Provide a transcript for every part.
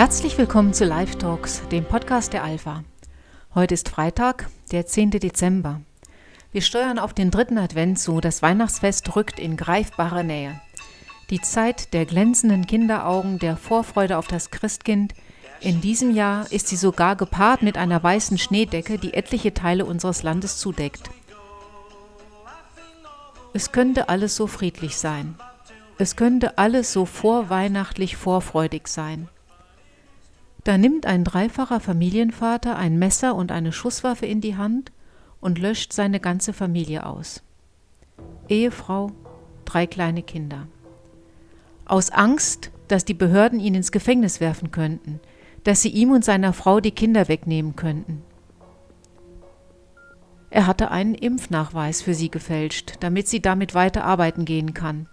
Herzlich willkommen zu Live Talks, dem Podcast der Alpha. Heute ist Freitag, der 10. Dezember. Wir steuern auf den dritten Advent zu. Das Weihnachtsfest rückt in greifbare Nähe. Die Zeit der glänzenden Kinderaugen, der Vorfreude auf das Christkind. In diesem Jahr ist sie sogar gepaart mit einer weißen Schneedecke, die etliche Teile unseres Landes zudeckt. Es könnte alles so friedlich sein. Es könnte alles so vorweihnachtlich vorfreudig sein. Da nimmt ein dreifacher Familienvater ein Messer und eine Schusswaffe in die Hand und löscht seine ganze Familie aus. Ehefrau, drei kleine Kinder. Aus Angst, dass die Behörden ihn ins Gefängnis werfen könnten, dass sie ihm und seiner Frau die Kinder wegnehmen könnten. Er hatte einen Impfnachweis für sie gefälscht, damit sie damit weiter arbeiten gehen kann.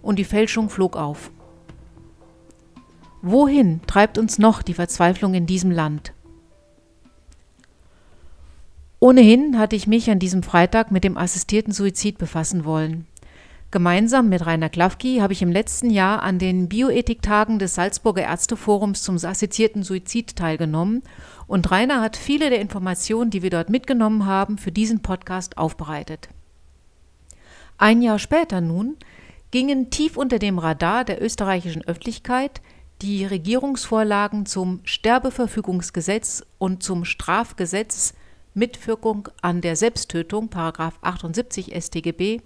Und die Fälschung flog auf. Wohin treibt uns noch die Verzweiflung in diesem Land? Ohnehin hatte ich mich an diesem Freitag mit dem assistierten Suizid befassen wollen. Gemeinsam mit Rainer Klafki habe ich im letzten Jahr an den Bioethiktagen des Salzburger Ärzteforums zum assistierten Suizid teilgenommen und Rainer hat viele der Informationen, die wir dort mitgenommen haben, für diesen Podcast aufbereitet. Ein Jahr später nun gingen tief unter dem Radar der österreichischen Öffentlichkeit die Regierungsvorlagen zum Sterbeverfügungsgesetz und zum Strafgesetz Mitwirkung an der Selbsttötung, 78 StGB,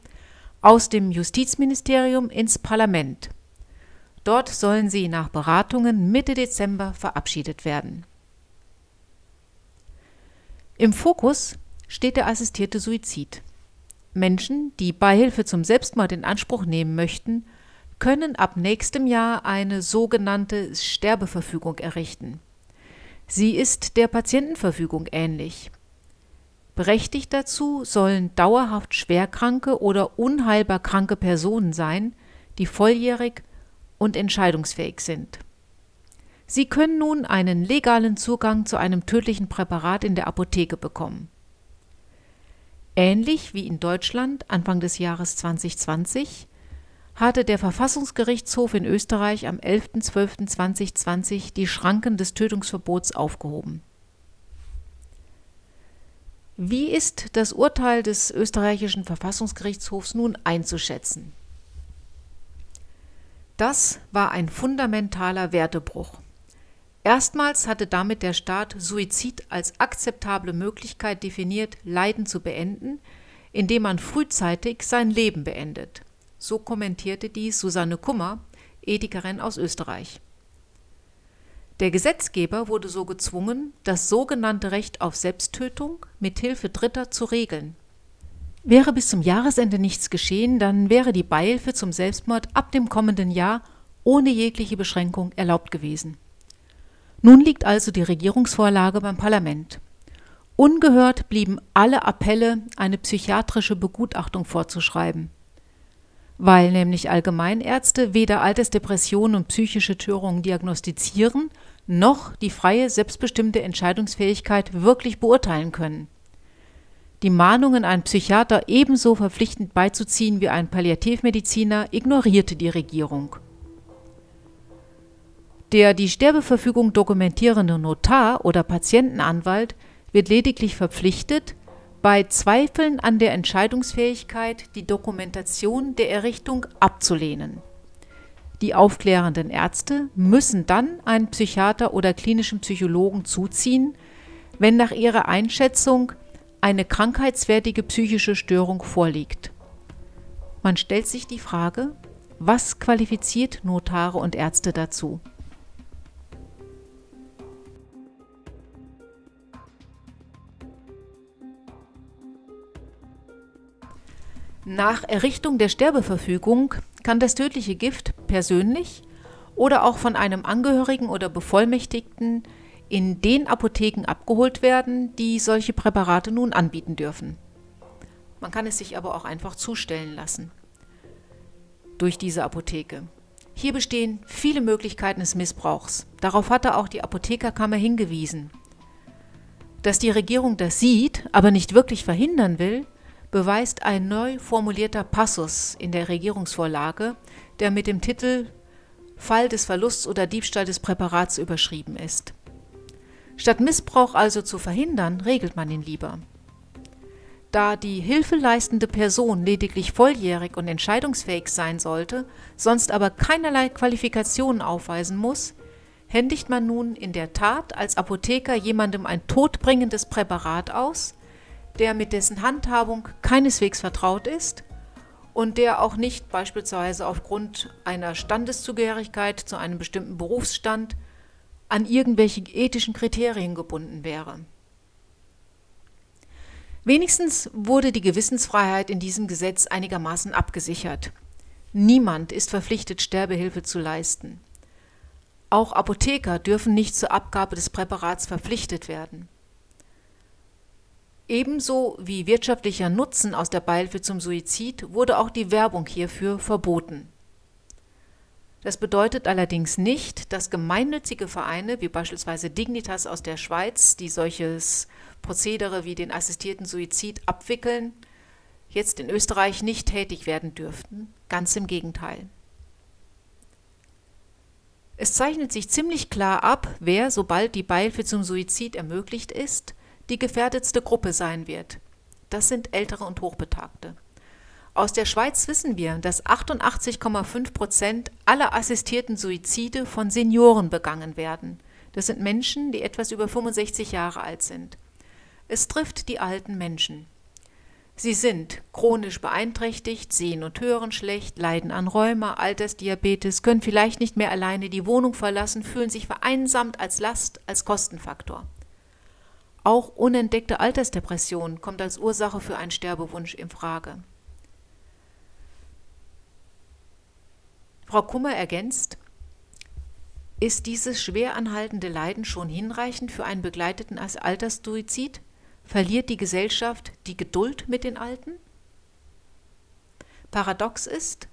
aus dem Justizministerium ins Parlament. Dort sollen sie nach Beratungen Mitte Dezember verabschiedet werden. Im Fokus steht der assistierte Suizid. Menschen, die Beihilfe zum Selbstmord in Anspruch nehmen möchten, können ab nächstem Jahr eine sogenannte Sterbeverfügung errichten. Sie ist der Patientenverfügung ähnlich. Berechtigt dazu sollen dauerhaft schwerkranke oder unheilbar kranke Personen sein, die volljährig und entscheidungsfähig sind. Sie können nun einen legalen Zugang zu einem tödlichen Präparat in der Apotheke bekommen. Ähnlich wie in Deutschland Anfang des Jahres 2020 hatte der Verfassungsgerichtshof in Österreich am 11.12.2020 die Schranken des Tötungsverbots aufgehoben. Wie ist das Urteil des österreichischen Verfassungsgerichtshofs nun einzuschätzen? Das war ein fundamentaler Wertebruch. Erstmals hatte damit der Staat Suizid als akzeptable Möglichkeit definiert, Leiden zu beenden, indem man frühzeitig sein Leben beendet. So kommentierte dies Susanne Kummer, Ethikerin aus Österreich. Der Gesetzgeber wurde so gezwungen, das sogenannte Recht auf Selbsttötung mit Hilfe Dritter zu regeln. Wäre bis zum Jahresende nichts geschehen, dann wäre die Beihilfe zum Selbstmord ab dem kommenden Jahr ohne jegliche Beschränkung erlaubt gewesen. Nun liegt also die Regierungsvorlage beim Parlament. Ungehört blieben alle Appelle, eine psychiatrische Begutachtung vorzuschreiben weil nämlich Allgemeinärzte weder Altersdepressionen und psychische Störungen diagnostizieren, noch die freie, selbstbestimmte Entscheidungsfähigkeit wirklich beurteilen können. Die Mahnungen, einen Psychiater ebenso verpflichtend beizuziehen wie ein Palliativmediziner, ignorierte die Regierung. Der die Sterbeverfügung dokumentierende Notar oder Patientenanwalt wird lediglich verpflichtet, bei Zweifeln an der Entscheidungsfähigkeit die Dokumentation der Errichtung abzulehnen. Die aufklärenden Ärzte müssen dann einen Psychiater oder klinischen Psychologen zuziehen, wenn nach ihrer Einschätzung eine krankheitswertige psychische Störung vorliegt. Man stellt sich die Frage, was qualifiziert Notare und Ärzte dazu? Nach Errichtung der Sterbeverfügung kann das tödliche Gift persönlich oder auch von einem Angehörigen oder Bevollmächtigten in den Apotheken abgeholt werden, die solche Präparate nun anbieten dürfen. Man kann es sich aber auch einfach zustellen lassen durch diese Apotheke. Hier bestehen viele Möglichkeiten des Missbrauchs. Darauf hatte auch die Apothekerkammer hingewiesen. Dass die Regierung das sieht, aber nicht wirklich verhindern will, beweist ein neu formulierter Passus in der Regierungsvorlage, der mit dem Titel Fall des Verlusts oder Diebstahl des Präparats überschrieben ist. Statt Missbrauch also zu verhindern, regelt man ihn lieber. Da die hilfeleistende Person lediglich volljährig und entscheidungsfähig sein sollte, sonst aber keinerlei Qualifikationen aufweisen muss, händigt man nun in der Tat als Apotheker jemandem ein todbringendes Präparat aus, der mit dessen Handhabung keineswegs vertraut ist und der auch nicht beispielsweise aufgrund einer Standeszugehörigkeit zu einem bestimmten Berufsstand an irgendwelche ethischen Kriterien gebunden wäre. Wenigstens wurde die Gewissensfreiheit in diesem Gesetz einigermaßen abgesichert. Niemand ist verpflichtet, Sterbehilfe zu leisten. Auch Apotheker dürfen nicht zur Abgabe des Präparats verpflichtet werden. Ebenso wie wirtschaftlicher Nutzen aus der Beihilfe zum Suizid wurde auch die Werbung hierfür verboten. Das bedeutet allerdings nicht, dass gemeinnützige Vereine wie beispielsweise Dignitas aus der Schweiz, die solches Prozedere wie den assistierten Suizid abwickeln, jetzt in Österreich nicht tätig werden dürften. Ganz im Gegenteil. Es zeichnet sich ziemlich klar ab, wer, sobald die Beihilfe zum Suizid ermöglicht ist, die gefährdetste Gruppe sein wird. Das sind Ältere und Hochbetagte. Aus der Schweiz wissen wir, dass 88,5 Prozent aller assistierten Suizide von Senioren begangen werden. Das sind Menschen, die etwas über 65 Jahre alt sind. Es trifft die alten Menschen. Sie sind chronisch beeinträchtigt, sehen und hören schlecht, leiden an Rheuma, Altersdiabetes, können vielleicht nicht mehr alleine die Wohnung verlassen, fühlen sich vereinsamt als Last, als Kostenfaktor. Auch unentdeckte Altersdepression kommt als Ursache für einen Sterbewunsch in Frage. Frau Kummer ergänzt, ist dieses schwer anhaltende Leiden schon hinreichend für einen begleiteten Alterssuizid? Verliert die Gesellschaft die Geduld mit den Alten? Paradox ist,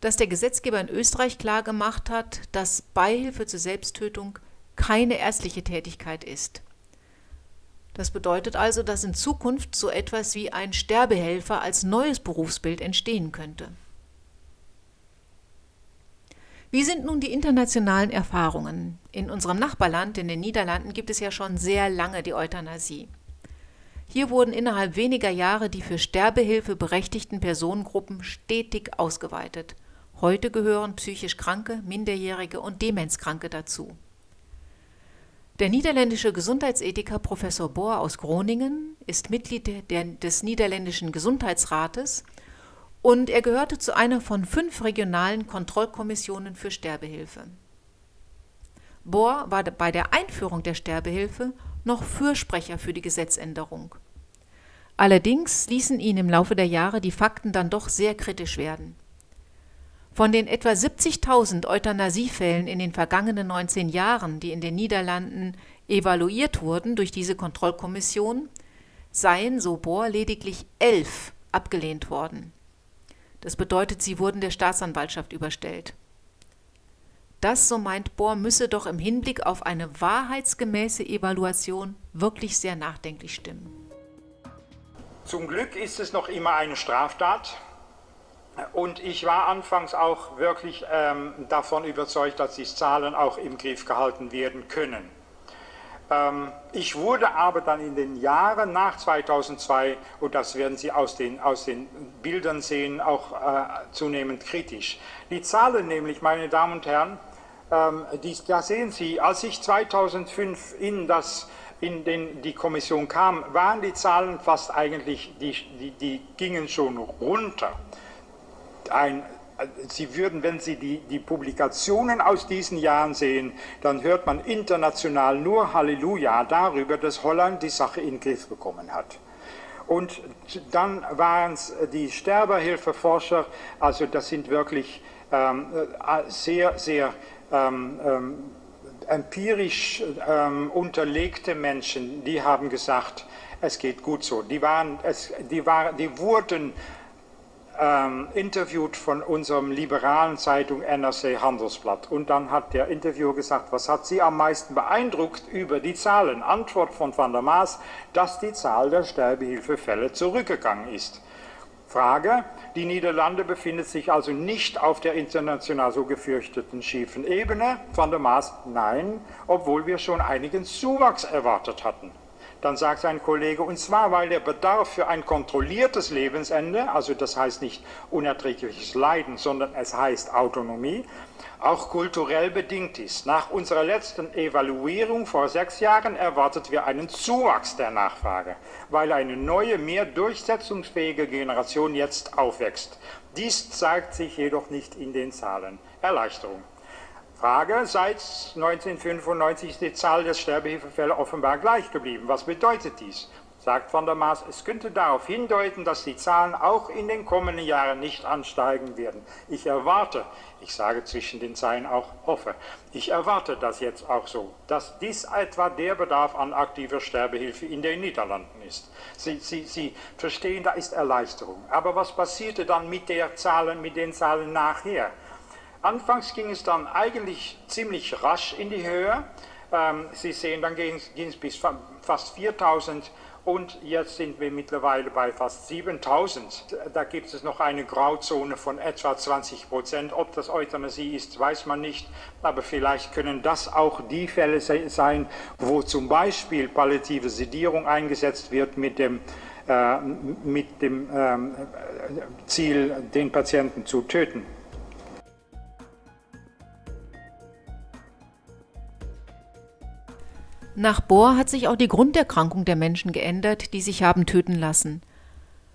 dass der Gesetzgeber in Österreich klargemacht hat, dass Beihilfe zur Selbsttötung keine ärztliche Tätigkeit ist. Das bedeutet also, dass in Zukunft so etwas wie ein Sterbehelfer als neues Berufsbild entstehen könnte. Wie sind nun die internationalen Erfahrungen? In unserem Nachbarland, in den Niederlanden, gibt es ja schon sehr lange die Euthanasie. Hier wurden innerhalb weniger Jahre die für Sterbehilfe berechtigten Personengruppen stetig ausgeweitet. Heute gehören psychisch Kranke, Minderjährige und Demenzkranke dazu. Der niederländische Gesundheitsethiker Professor Bohr aus Groningen ist Mitglied der, des niederländischen Gesundheitsrates und er gehörte zu einer von fünf regionalen Kontrollkommissionen für Sterbehilfe. Bohr war bei der Einführung der Sterbehilfe noch Fürsprecher für die Gesetzänderung. Allerdings ließen ihn im Laufe der Jahre die Fakten dann doch sehr kritisch werden. Von den etwa 70.000 Euthanasiefällen in den vergangenen 19 Jahren, die in den Niederlanden evaluiert wurden durch diese Kontrollkommission, seien, so Bohr, lediglich elf abgelehnt worden. Das bedeutet, sie wurden der Staatsanwaltschaft überstellt. Das, so meint Bohr, müsse doch im Hinblick auf eine wahrheitsgemäße Evaluation wirklich sehr nachdenklich stimmen. Zum Glück ist es noch immer eine Straftat. Und ich war anfangs auch wirklich ähm, davon überzeugt, dass die Zahlen auch im Griff gehalten werden können. Ähm, ich wurde aber dann in den Jahren nach 2002, und das werden Sie aus den, aus den Bildern sehen, auch äh, zunehmend kritisch. Die Zahlen nämlich, meine Damen und Herren, ähm, die, da sehen Sie, als ich 2005 in, das, in den, die Kommission kam, waren die Zahlen fast eigentlich, die, die, die gingen schon runter. Ein, Sie würden, wenn Sie die, die Publikationen aus diesen Jahren sehen, dann hört man international nur Halleluja darüber, dass Holland die Sache in den Griff bekommen hat. Und dann waren es die Sterbehilfeforscher, also das sind wirklich ähm, äh, sehr, sehr ähm, ähm, empirisch ähm, unterlegte Menschen, die haben gesagt, es geht gut so. Die, waren, es, die, war, die wurden ähm, interviewt von unserem liberalen Zeitung NRC Handelsblatt. Und dann hat der Interviewer gesagt, was hat Sie am meisten beeindruckt über die Zahlen? Antwort von Van der Maas, dass die Zahl der Sterbehilfefälle zurückgegangen ist. Frage. Die Niederlande befindet sich also nicht auf der international so gefürchteten schiefen Ebene. Van der Maas, nein, obwohl wir schon einigen Zuwachs erwartet hatten. Dann sagt sein Kollege, und zwar, weil der Bedarf für ein kontrolliertes Lebensende, also das heißt nicht unerträgliches Leiden, sondern es heißt Autonomie, auch kulturell bedingt ist. Nach unserer letzten Evaluierung vor sechs Jahren erwartet wir einen Zuwachs der Nachfrage, weil eine neue, mehr durchsetzungsfähige Generation jetzt aufwächst. Dies zeigt sich jedoch nicht in den Zahlen. Erleichterung. Frage, seit 1995 ist die Zahl der Sterbehilfefälle offenbar gleich geblieben. Was bedeutet dies? Sagt Van der Maas, es könnte darauf hindeuten, dass die Zahlen auch in den kommenden Jahren nicht ansteigen werden. Ich erwarte, ich sage zwischen den Zeilen auch hoffe, ich erwarte das jetzt auch so, dass dies etwa der Bedarf an aktiver Sterbehilfe in den Niederlanden ist. Sie, Sie, Sie verstehen, da ist Erleichterung. Aber was passierte dann mit, der Zahlen, mit den Zahlen nachher? Anfangs ging es dann eigentlich ziemlich rasch in die Höhe. Ähm, Sie sehen, dann ging es bis fast 4000 und jetzt sind wir mittlerweile bei fast 7000. Da gibt es noch eine Grauzone von etwa 20 Prozent. Ob das Euthanasie ist, weiß man nicht. Aber vielleicht können das auch die Fälle sein, wo zum Beispiel palliative Sedierung eingesetzt wird mit dem, äh, mit dem äh, Ziel, den Patienten zu töten. Nach Bohr hat sich auch die Grunderkrankung der Menschen geändert, die sich haben töten lassen.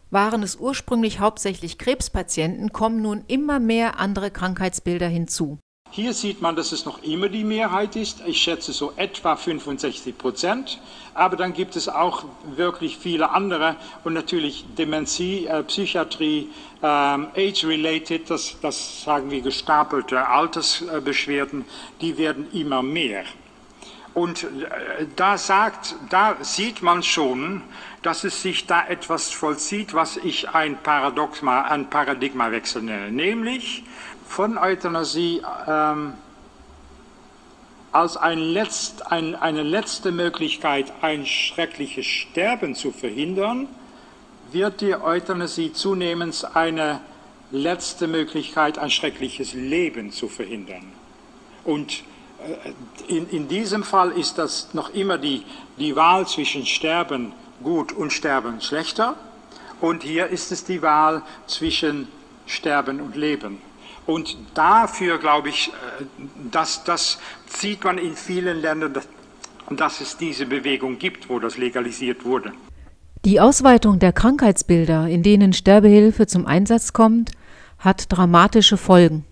Waren es ursprünglich hauptsächlich Krebspatienten, kommen nun immer mehr andere Krankheitsbilder hinzu. Hier sieht man, dass es noch immer die Mehrheit ist. Ich schätze so etwa 65 Prozent. Aber dann gibt es auch wirklich viele andere und natürlich Dementie, äh, Psychiatrie, äh, Age-related, das, das sagen wir gestapelte Altersbeschwerden, die werden immer mehr. Und äh, da sagt, da sieht man schon, dass es sich da etwas vollzieht, was ich ein Paradoxma, ein Paradigmawechsel nenne, nämlich von Euthanasie ähm, als ein Letzt, ein, eine letzte Möglichkeit, ein schreckliches Sterben zu verhindern, wird die Euthanasie zunehmend eine letzte Möglichkeit, ein schreckliches Leben zu verhindern. Und in, in diesem Fall ist das noch immer die, die Wahl zwischen Sterben gut und Sterben schlechter. Und hier ist es die Wahl zwischen Sterben und Leben. Und dafür glaube ich, äh, dass, das sieht man in vielen Ländern, dass, dass es diese Bewegung gibt, wo das legalisiert wurde. Die Ausweitung der Krankheitsbilder, in denen Sterbehilfe zum Einsatz kommt, hat dramatische Folgen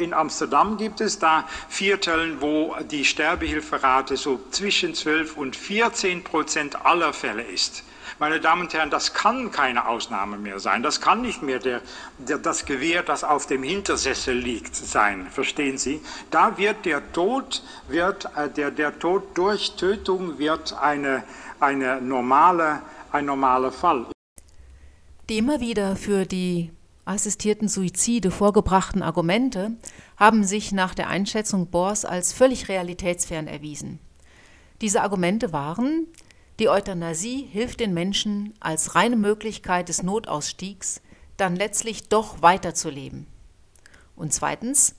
in Amsterdam gibt es da Vierteln, wo die Sterbehilferate so zwischen 12 und 14 Prozent aller Fälle ist. Meine Damen und Herren, das kann keine Ausnahme mehr sein. Das kann nicht mehr der, der, das Gewehr, das auf dem Hintersessel liegt, sein. Verstehen Sie? Da wird der Tod, wird, äh, der, der Tod durch Tötung wird eine, eine normale, ein normaler Fall. Die immer wieder für die assistierten Suizide vorgebrachten Argumente haben sich nach der Einschätzung Bohrs als völlig realitätsfern erwiesen. Diese Argumente waren, die Euthanasie hilft den Menschen als reine Möglichkeit des Notausstiegs dann letztlich doch weiterzuleben. Und zweitens,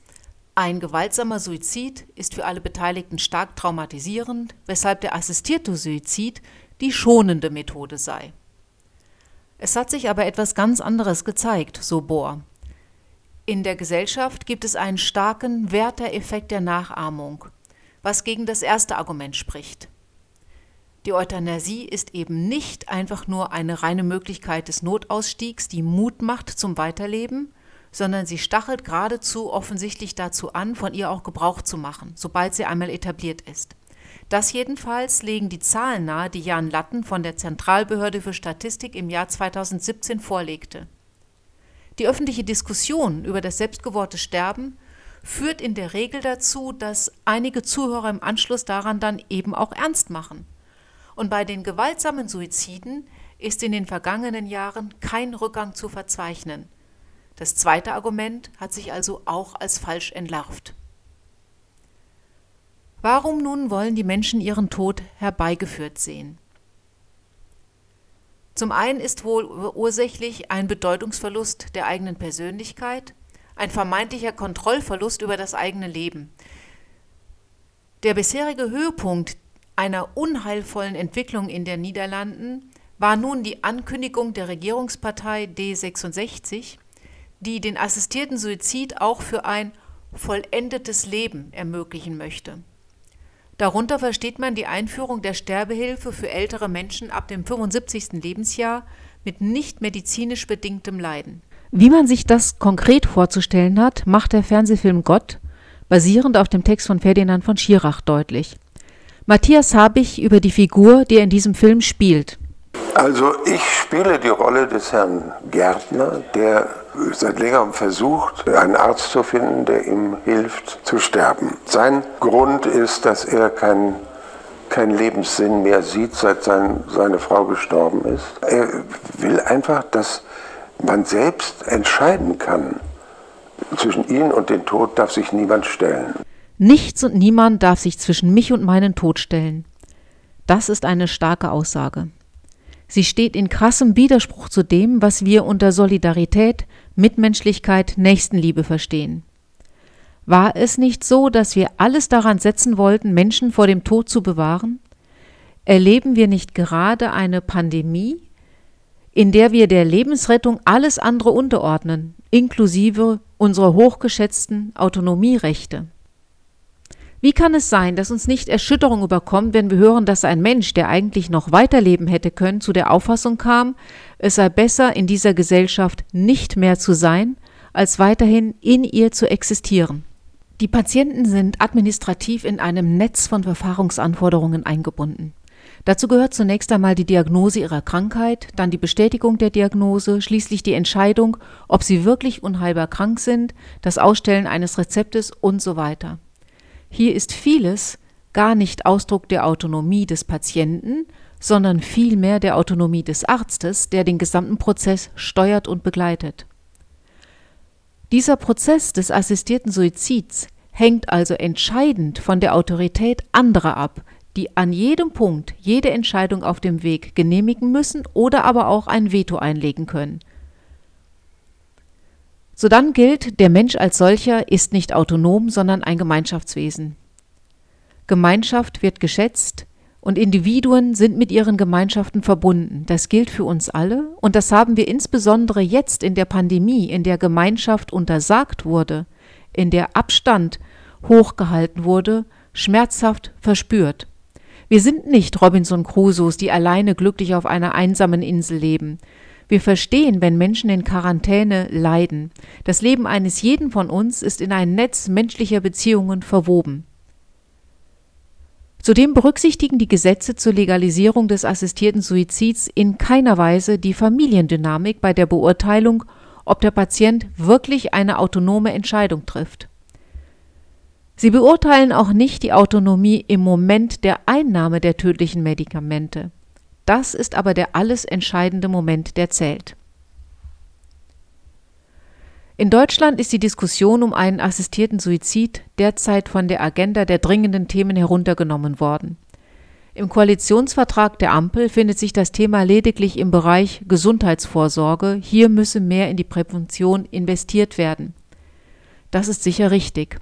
ein gewaltsamer Suizid ist für alle Beteiligten stark traumatisierend, weshalb der assistierte Suizid die schonende Methode sei. Es hat sich aber etwas ganz anderes gezeigt, so Bohr. In der Gesellschaft gibt es einen starken Wertereffekt der Nachahmung, was gegen das erste Argument spricht. Die Euthanasie ist eben nicht einfach nur eine reine Möglichkeit des Notausstiegs, die Mut macht zum Weiterleben, sondern sie stachelt geradezu offensichtlich dazu an, von ihr auch Gebrauch zu machen, sobald sie einmal etabliert ist. Das jedenfalls legen die Zahlen nahe, die Jan Latten von der Zentralbehörde für Statistik im Jahr 2017 vorlegte. Die öffentliche Diskussion über das selbstgewohrte Sterben führt in der Regel dazu, dass einige Zuhörer im Anschluss daran dann eben auch ernst machen. Und bei den gewaltsamen Suiziden ist in den vergangenen Jahren kein Rückgang zu verzeichnen. Das zweite Argument hat sich also auch als falsch entlarvt. Warum nun wollen die Menschen ihren Tod herbeigeführt sehen? Zum einen ist wohl ursächlich ein Bedeutungsverlust der eigenen Persönlichkeit, ein vermeintlicher Kontrollverlust über das eigene Leben. Der bisherige Höhepunkt einer unheilvollen Entwicklung in den Niederlanden war nun die Ankündigung der Regierungspartei D66, die den assistierten Suizid auch für ein vollendetes Leben ermöglichen möchte. Darunter versteht man die Einführung der Sterbehilfe für ältere Menschen ab dem 75. Lebensjahr mit nicht medizinisch bedingtem Leiden. Wie man sich das konkret vorzustellen hat, macht der Fernsehfilm Gott, basierend auf dem Text von Ferdinand von Schirach, deutlich. Matthias Habich über die Figur, die er in diesem Film spielt. Also ich spiele die Rolle des Herrn Gärtner, der seit längerem versucht, einen Arzt zu finden, der ihm hilft zu sterben. Sein Grund ist, dass er keinen kein Lebenssinn mehr sieht, seit sein, seine Frau gestorben ist. Er will einfach, dass man selbst entscheiden kann. Zwischen ihn und den Tod darf sich niemand stellen. Nichts und niemand darf sich zwischen mich und meinen Tod stellen. Das ist eine starke Aussage. Sie steht in krassem Widerspruch zu dem, was wir unter Solidarität, Mitmenschlichkeit, Nächstenliebe verstehen. War es nicht so, dass wir alles daran setzen wollten, Menschen vor dem Tod zu bewahren? Erleben wir nicht gerade eine Pandemie, in der wir der Lebensrettung alles andere unterordnen, inklusive unserer hochgeschätzten Autonomierechte? Wie kann es sein, dass uns nicht Erschütterung überkommt, wenn wir hören, dass ein Mensch, der eigentlich noch weiterleben hätte können, zu der Auffassung kam, es sei besser, in dieser Gesellschaft nicht mehr zu sein, als weiterhin in ihr zu existieren? Die Patienten sind administrativ in einem Netz von Verfahrungsanforderungen eingebunden. Dazu gehört zunächst einmal die Diagnose ihrer Krankheit, dann die Bestätigung der Diagnose, schließlich die Entscheidung, ob sie wirklich unheilbar krank sind, das Ausstellen eines Rezeptes und so weiter. Hier ist vieles gar nicht Ausdruck der Autonomie des Patienten, sondern vielmehr der Autonomie des Arztes, der den gesamten Prozess steuert und begleitet. Dieser Prozess des assistierten Suizids hängt also entscheidend von der Autorität anderer ab, die an jedem Punkt jede Entscheidung auf dem Weg genehmigen müssen oder aber auch ein Veto einlegen können. Sodann gilt, der Mensch als solcher ist nicht autonom, sondern ein Gemeinschaftswesen. Gemeinschaft wird geschätzt und Individuen sind mit ihren Gemeinschaften verbunden. Das gilt für uns alle und das haben wir insbesondere jetzt in der Pandemie, in der Gemeinschaft untersagt wurde, in der Abstand hochgehalten wurde, schmerzhaft verspürt. Wir sind nicht Robinson Crusoes, die alleine glücklich auf einer einsamen Insel leben. Wir verstehen, wenn Menschen in Quarantäne leiden. Das Leben eines jeden von uns ist in ein Netz menschlicher Beziehungen verwoben. Zudem berücksichtigen die Gesetze zur Legalisierung des assistierten Suizids in keiner Weise die Familiendynamik bei der Beurteilung, ob der Patient wirklich eine autonome Entscheidung trifft. Sie beurteilen auch nicht die Autonomie im Moment der Einnahme der tödlichen Medikamente. Das ist aber der alles entscheidende Moment, der zählt. In Deutschland ist die Diskussion um einen assistierten Suizid derzeit von der Agenda der dringenden Themen heruntergenommen worden. Im Koalitionsvertrag der Ampel findet sich das Thema lediglich im Bereich Gesundheitsvorsorge. Hier müsse mehr in die Prävention investiert werden. Das ist sicher richtig.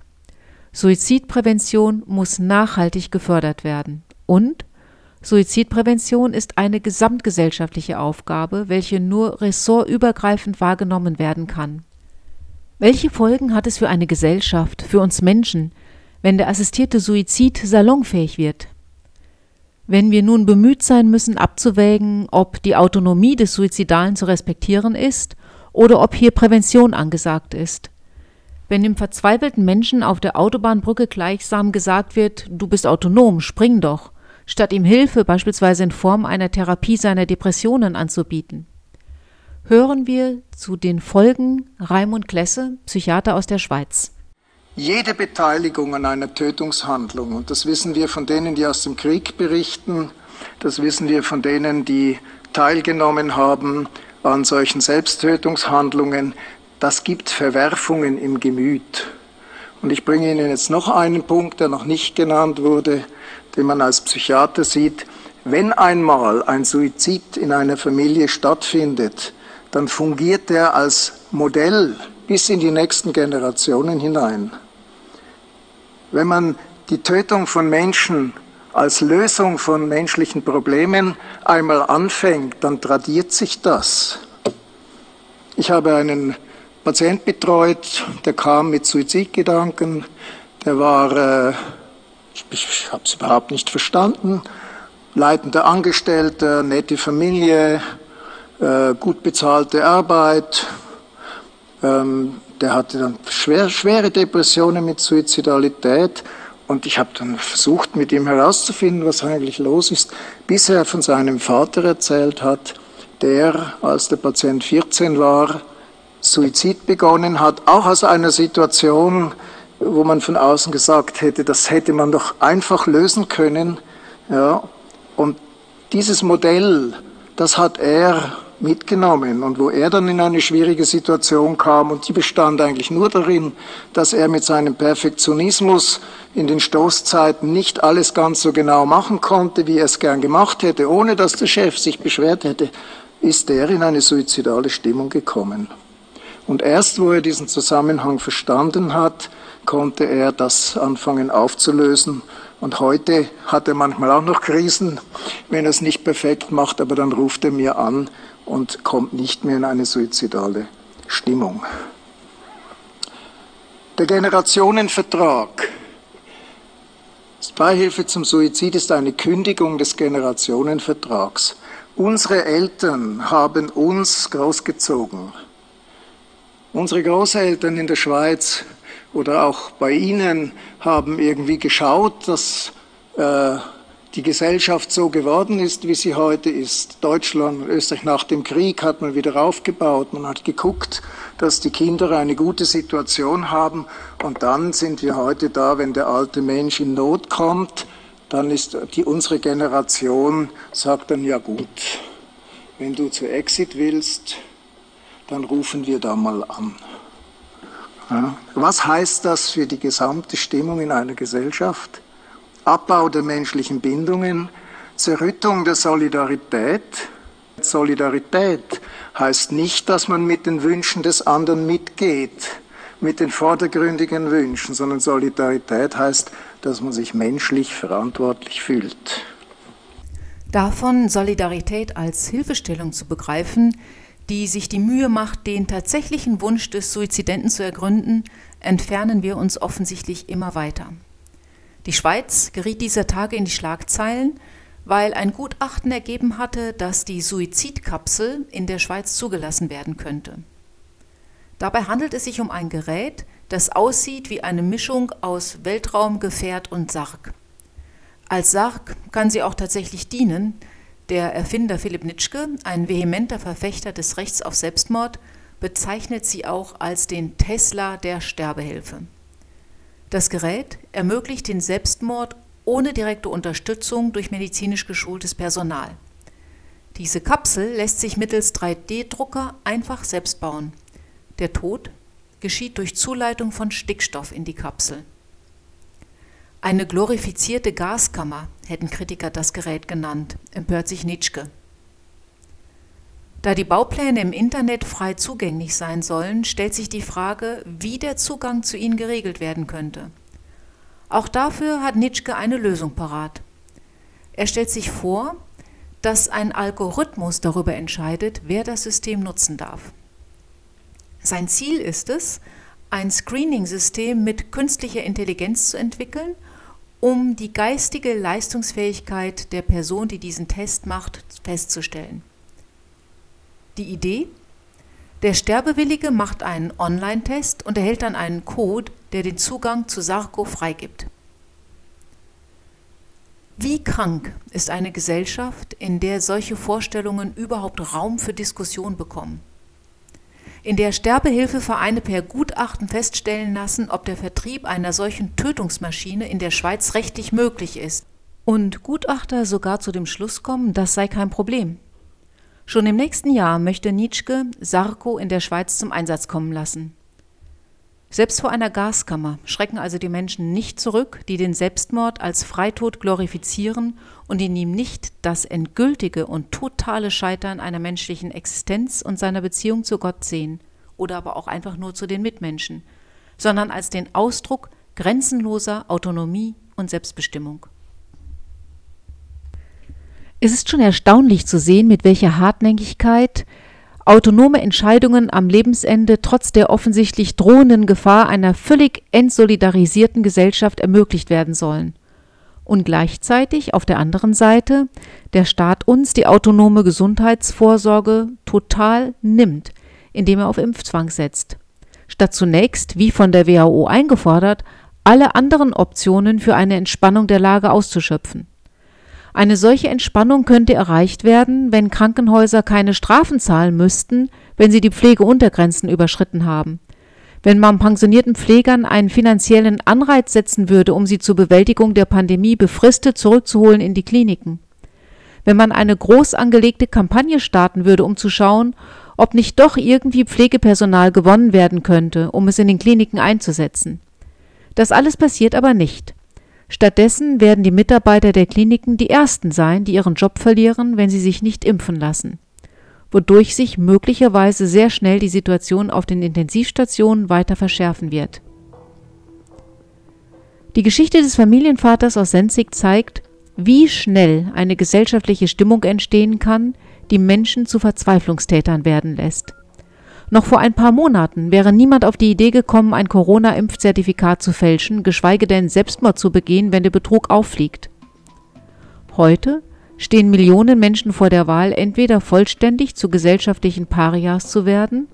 Suizidprävention muss nachhaltig gefördert werden. Und Suizidprävention ist eine gesamtgesellschaftliche Aufgabe, welche nur ressortübergreifend wahrgenommen werden kann. Welche Folgen hat es für eine Gesellschaft, für uns Menschen, wenn der assistierte Suizid salonfähig wird? Wenn wir nun bemüht sein müssen, abzuwägen, ob die Autonomie des Suizidalen zu respektieren ist oder ob hier Prävention angesagt ist. Wenn dem verzweifelten Menschen auf der Autobahnbrücke gleichsam gesagt wird, du bist autonom, spring doch, statt ihm Hilfe beispielsweise in Form einer Therapie seiner Depressionen anzubieten. Hören wir zu den Folgen Raimund Klesse, Psychiater aus der Schweiz. Jede Beteiligung an einer Tötungshandlung, und das wissen wir von denen, die aus dem Krieg berichten, das wissen wir von denen, die teilgenommen haben an solchen Selbsttötungshandlungen, das gibt Verwerfungen im Gemüt. Und ich bringe Ihnen jetzt noch einen Punkt, der noch nicht genannt wurde den man als Psychiater sieht, wenn einmal ein Suizid in einer Familie stattfindet, dann fungiert er als Modell bis in die nächsten Generationen hinein. Wenn man die Tötung von Menschen als Lösung von menschlichen Problemen einmal anfängt, dann tradiert sich das. Ich habe einen Patient betreut, der kam mit Suizidgedanken, der war, äh, ich, ich habe es überhaupt nicht verstanden, leitender Angestellter, nette Familie, äh, gut bezahlte Arbeit. Ähm, der hatte dann schwer, schwere Depressionen mit Suizidalität und ich habe dann versucht, mit ihm herauszufinden, was eigentlich los ist, bis er von seinem Vater erzählt hat, der, als der Patient 14 war, Suizid begonnen hat, auch aus einer Situation, wo man von außen gesagt hätte, das hätte man doch einfach lösen können. Ja, und dieses Modell, das hat er mitgenommen. Und wo er dann in eine schwierige Situation kam, und die bestand eigentlich nur darin, dass er mit seinem Perfektionismus in den Stoßzeiten nicht alles ganz so genau machen konnte, wie er es gern gemacht hätte, ohne dass der Chef sich beschwert hätte, ist er in eine suizidale Stimmung gekommen. Und erst wo er diesen Zusammenhang verstanden hat, konnte er das anfangen aufzulösen. Und heute hat er manchmal auch noch Krisen, wenn er es nicht perfekt macht, aber dann ruft er mir an und kommt nicht mehr in eine suizidale Stimmung. Der Generationenvertrag. Beihilfe zum Suizid ist eine Kündigung des Generationenvertrags. Unsere Eltern haben uns großgezogen. Unsere Großeltern in der Schweiz oder auch bei Ihnen haben irgendwie geschaut, dass äh, die Gesellschaft so geworden ist, wie sie heute ist. Deutschland, Österreich nach dem Krieg hat man wieder aufgebaut, man hat geguckt, dass die Kinder eine gute Situation haben und dann sind wir heute da, wenn der alte Mensch in Not kommt, dann ist die, unsere Generation, sagt dann, ja gut, wenn du zu Exit willst, dann rufen wir da mal an. Ja. Was heißt das für die gesamte Stimmung in einer Gesellschaft? Abbau der menschlichen Bindungen, Zerrüttung der Solidarität. Solidarität heißt nicht, dass man mit den Wünschen des anderen mitgeht, mit den vordergründigen Wünschen, sondern Solidarität heißt, dass man sich menschlich verantwortlich fühlt. Davon Solidarität als Hilfestellung zu begreifen, die sich die Mühe macht, den tatsächlichen Wunsch des Suizidenten zu ergründen, entfernen wir uns offensichtlich immer weiter. Die Schweiz geriet dieser Tage in die Schlagzeilen, weil ein Gutachten ergeben hatte, dass die Suizidkapsel in der Schweiz zugelassen werden könnte. Dabei handelt es sich um ein Gerät, das aussieht wie eine Mischung aus Weltraumgefährt und Sarg. Als Sarg kann sie auch tatsächlich dienen. Der Erfinder Philipp Nitschke, ein vehementer Verfechter des Rechts auf Selbstmord, bezeichnet sie auch als den Tesla der Sterbehilfe. Das Gerät ermöglicht den Selbstmord ohne direkte Unterstützung durch medizinisch geschultes Personal. Diese Kapsel lässt sich mittels 3D-Drucker einfach selbst bauen. Der Tod geschieht durch Zuleitung von Stickstoff in die Kapsel. Eine glorifizierte Gaskammer hätten Kritiker das Gerät genannt, empört sich Nitschke. Da die Baupläne im Internet frei zugänglich sein sollen, stellt sich die Frage, wie der Zugang zu ihnen geregelt werden könnte. Auch dafür hat Nitschke eine Lösung parat. Er stellt sich vor, dass ein Algorithmus darüber entscheidet, wer das System nutzen darf. Sein Ziel ist es, ein Screening-System mit künstlicher Intelligenz zu entwickeln, um die geistige Leistungsfähigkeit der Person, die diesen Test macht, festzustellen. Die Idee? Der Sterbewillige macht einen Online-Test und erhält dann einen Code, der den Zugang zu Sarko freigibt. Wie krank ist eine Gesellschaft, in der solche Vorstellungen überhaupt Raum für Diskussion bekommen? In der Sterbehilfevereine per Gutachten feststellen lassen, ob der Vertrieb einer solchen Tötungsmaschine in der Schweiz rechtlich möglich ist. Und Gutachter sogar zu dem Schluss kommen, das sei kein Problem. Schon im nächsten Jahr möchte Nitschke Sarko in der Schweiz zum Einsatz kommen lassen. Selbst vor einer Gaskammer schrecken also die Menschen nicht zurück, die den Selbstmord als Freitod glorifizieren und in ihm nicht das endgültige und totale Scheitern einer menschlichen Existenz und seiner Beziehung zu Gott sehen oder aber auch einfach nur zu den Mitmenschen, sondern als den Ausdruck grenzenloser Autonomie und Selbstbestimmung. Es ist schon erstaunlich zu sehen, mit welcher Hartnäckigkeit autonome Entscheidungen am Lebensende trotz der offensichtlich drohenden Gefahr einer völlig entsolidarisierten Gesellschaft ermöglicht werden sollen. Und gleichzeitig auf der anderen Seite der Staat uns die autonome Gesundheitsvorsorge total nimmt, indem er auf Impfzwang setzt. Statt zunächst, wie von der WHO eingefordert, alle anderen Optionen für eine Entspannung der Lage auszuschöpfen. Eine solche Entspannung könnte erreicht werden, wenn Krankenhäuser keine Strafen zahlen müssten, wenn sie die Pflegeuntergrenzen überschritten haben. Wenn man pensionierten Pflegern einen finanziellen Anreiz setzen würde, um sie zur Bewältigung der Pandemie befristet zurückzuholen in die Kliniken. Wenn man eine groß angelegte Kampagne starten würde, um zu schauen, ob nicht doch irgendwie Pflegepersonal gewonnen werden könnte, um es in den Kliniken einzusetzen. Das alles passiert aber nicht. Stattdessen werden die Mitarbeiter der Kliniken die Ersten sein, die ihren Job verlieren, wenn sie sich nicht impfen lassen, wodurch sich möglicherweise sehr schnell die Situation auf den Intensivstationen weiter verschärfen wird. Die Geschichte des Familienvaters aus Senzig zeigt, wie schnell eine gesellschaftliche Stimmung entstehen kann, die Menschen zu Verzweiflungstätern werden lässt. Noch vor ein paar Monaten wäre niemand auf die Idee gekommen, ein Corona-Impfzertifikat zu fälschen, geschweige denn Selbstmord zu begehen, wenn der Betrug auffliegt. Heute stehen Millionen Menschen vor der Wahl, entweder vollständig zu gesellschaftlichen Parias zu werden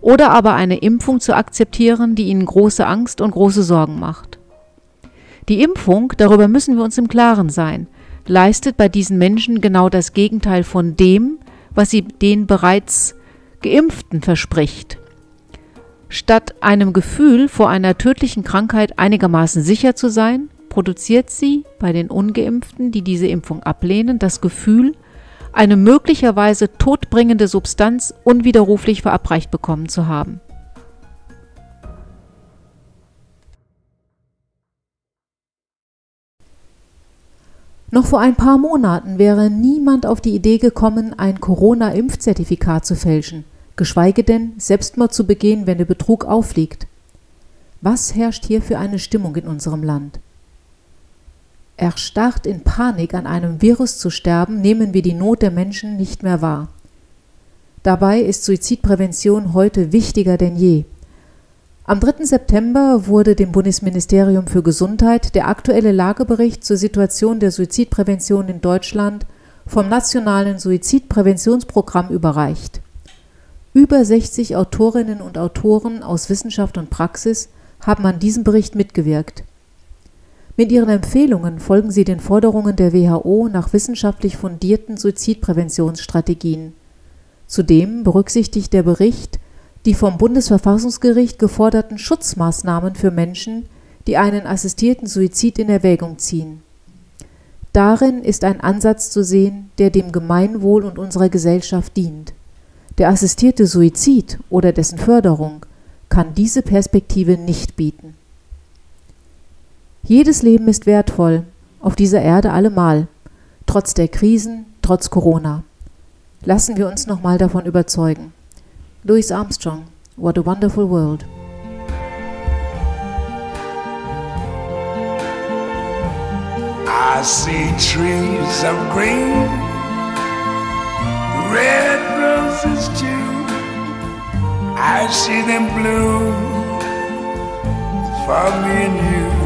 oder aber eine Impfung zu akzeptieren, die ihnen große Angst und große Sorgen macht. Die Impfung, darüber müssen wir uns im Klaren sein, leistet bei diesen Menschen genau das Gegenteil von dem, was sie den bereits Geimpften verspricht. Statt einem Gefühl, vor einer tödlichen Krankheit einigermaßen sicher zu sein, produziert sie bei den ungeimpften, die diese Impfung ablehnen, das Gefühl, eine möglicherweise todbringende Substanz unwiderruflich verabreicht bekommen zu haben. Noch vor ein paar Monaten wäre niemand auf die Idee gekommen, ein Corona-Impfzertifikat zu fälschen, geschweige denn Selbstmord zu begehen, wenn der Betrug aufliegt. Was herrscht hier für eine Stimmung in unserem Land? Erstarrt in Panik an einem Virus zu sterben, nehmen wir die Not der Menschen nicht mehr wahr. Dabei ist Suizidprävention heute wichtiger denn je. Am 3. September wurde dem Bundesministerium für Gesundheit der aktuelle Lagebericht zur Situation der Suizidprävention in Deutschland vom Nationalen Suizidpräventionsprogramm überreicht. Über 60 Autorinnen und Autoren aus Wissenschaft und Praxis haben an diesem Bericht mitgewirkt. Mit ihren Empfehlungen folgen sie den Forderungen der WHO nach wissenschaftlich fundierten Suizidpräventionsstrategien. Zudem berücksichtigt der Bericht die vom Bundesverfassungsgericht geforderten Schutzmaßnahmen für Menschen, die einen assistierten Suizid in Erwägung ziehen. Darin ist ein Ansatz zu sehen, der dem Gemeinwohl und unserer Gesellschaft dient. Der assistierte Suizid oder dessen Förderung kann diese Perspektive nicht bieten. Jedes Leben ist wertvoll, auf dieser Erde allemal, trotz der Krisen, trotz Corona. Lassen wir uns nochmal davon überzeugen. Louis Armstrong, What a Wonderful World. I see trees of green, red roses too. I see them bloom for me and you.